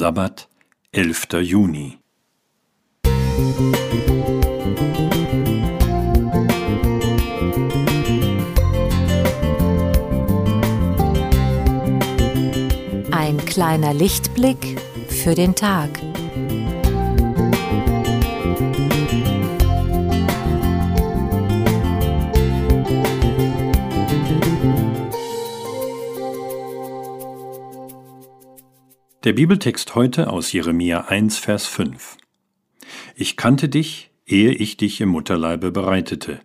Sabbat, 11. Juni. Ein kleiner Lichtblick für den Tag. Der Bibeltext heute aus Jeremia 1, Vers 5. Ich kannte dich, ehe ich dich im Mutterleibe bereitete,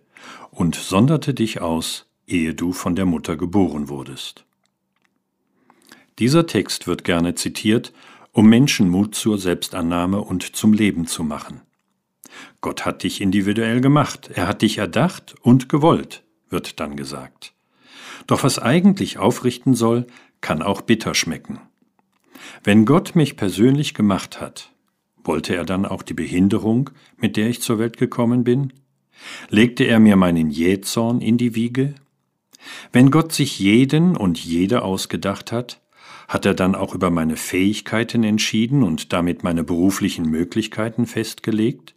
und sonderte dich aus, ehe du von der Mutter geboren wurdest. Dieser Text wird gerne zitiert, um Menschen Mut zur Selbstannahme und zum Leben zu machen. Gott hat dich individuell gemacht, er hat dich erdacht und gewollt, wird dann gesagt. Doch was eigentlich aufrichten soll, kann auch bitter schmecken. Wenn Gott mich persönlich gemacht hat, wollte er dann auch die Behinderung, mit der ich zur Welt gekommen bin? Legte er mir meinen Jähzorn in die Wiege? Wenn Gott sich jeden und jede ausgedacht hat, hat er dann auch über meine Fähigkeiten entschieden und damit meine beruflichen Möglichkeiten festgelegt?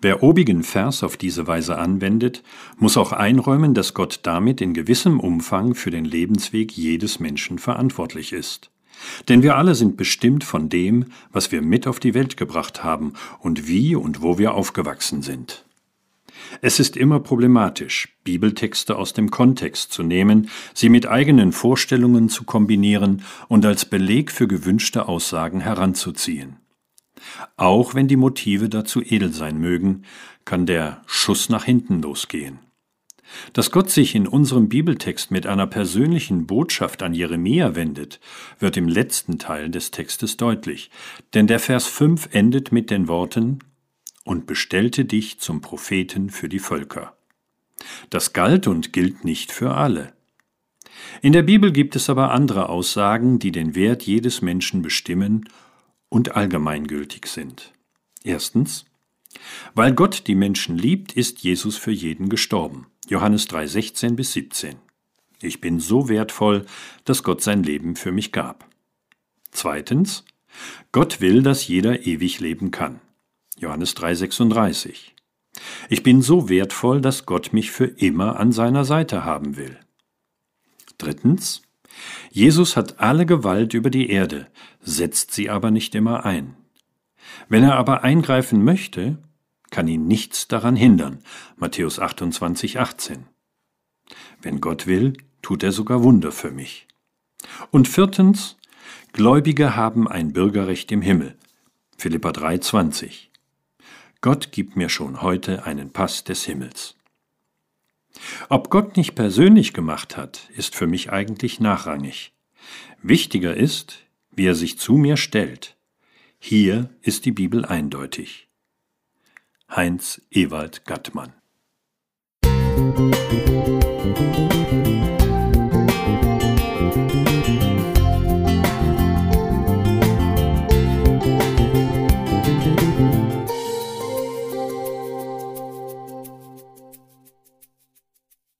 Wer obigen Vers auf diese Weise anwendet, muss auch einräumen, dass Gott damit in gewissem Umfang für den Lebensweg jedes Menschen verantwortlich ist. Denn wir alle sind bestimmt von dem, was wir mit auf die Welt gebracht haben und wie und wo wir aufgewachsen sind. Es ist immer problematisch, Bibeltexte aus dem Kontext zu nehmen, sie mit eigenen Vorstellungen zu kombinieren und als Beleg für gewünschte Aussagen heranzuziehen. Auch wenn die Motive dazu edel sein mögen, kann der Schuss nach hinten losgehen. Dass Gott sich in unserem Bibeltext mit einer persönlichen Botschaft an Jeremia wendet, wird im letzten Teil des Textes deutlich, denn der Vers 5 endet mit den Worten und bestellte dich zum Propheten für die Völker. Das galt und gilt nicht für alle. In der Bibel gibt es aber andere Aussagen, die den Wert jedes Menschen bestimmen und allgemeingültig sind. Erstens, weil Gott die Menschen liebt, ist Jesus für jeden gestorben. Johannes 3, 16 bis 17. Ich bin so wertvoll, dass Gott sein Leben für mich gab. Zweitens, Gott will, dass jeder ewig leben kann. Johannes 3, 36. Ich bin so wertvoll, dass Gott mich für immer an seiner Seite haben will. Drittens, Jesus hat alle Gewalt über die Erde, setzt sie aber nicht immer ein. Wenn er aber eingreifen möchte, kann ihn nichts daran hindern. Matthäus 28, 18. Wenn Gott will, tut er sogar Wunder für mich. Und viertens, Gläubige haben ein Bürgerrecht im Himmel. Philippa 3, 20. Gott gibt mir schon heute einen Pass des Himmels. Ob Gott nicht persönlich gemacht hat, ist für mich eigentlich nachrangig. Wichtiger ist, wie er sich zu mir stellt. Hier ist die Bibel eindeutig. Heinz Ewald Gattmann. Musik